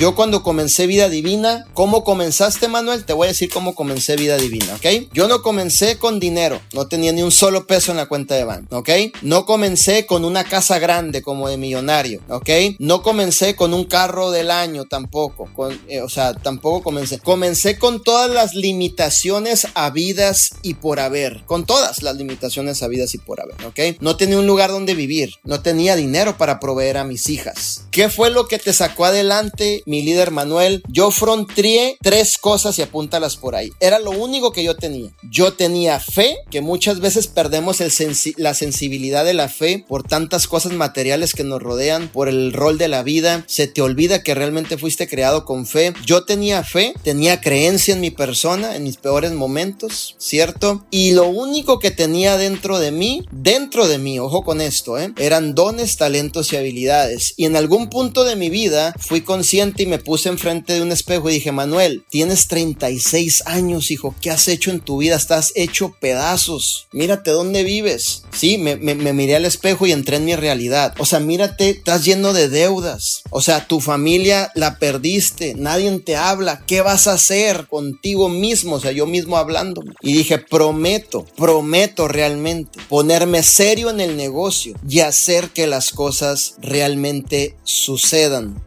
Yo cuando comencé vida divina, ¿cómo comenzaste, Manuel? Te voy a decir cómo comencé vida divina, ¿ok? Yo no comencé con dinero, no tenía ni un solo peso en la cuenta de banco, ¿ok? No comencé con una casa grande como de millonario, ¿ok? No comencé con un carro del año tampoco, con, eh, o sea, tampoco comencé. Comencé con todas las limitaciones habidas y por haber, con todas las limitaciones habidas y por haber, ¿ok? No tenía un lugar donde vivir, no tenía dinero para proveer a mis hijas. ¿Qué fue lo que te sacó adelante, mi líder Manuel? Yo frontrié tres cosas y apúntalas por ahí. Era lo único que yo tenía. Yo tenía fe, que muchas veces perdemos el la sensibilidad de la fe por tantas cosas materiales que nos rodean, por el rol de la vida. Se te olvida que realmente fuiste creado con fe. Yo tenía fe, tenía creencia en mi persona, en mis peores momentos, ¿cierto? Y lo único que tenía dentro de mí, dentro de mí, ojo con esto, ¿eh? eran dones, talentos y habilidades. Y en algún punto de mi vida fui consciente y me puse enfrente de un espejo y dije, Manuel, tienes 36 años, hijo, ¿qué has hecho en tu vida? Estás hecho pedazos. Mírate dónde vives. Sí, me, miré al espejo y entré en mi realidad. O sea, mírate, estás lleno de deudas. O sea, tu familia la perdiste, nadie te habla. ¿Qué vas a hacer contigo mismo? O sea, yo mismo hablando. Y dije, prometo, prometo realmente ponerme serio en el negocio y hacer que las cosas realmente sucedan.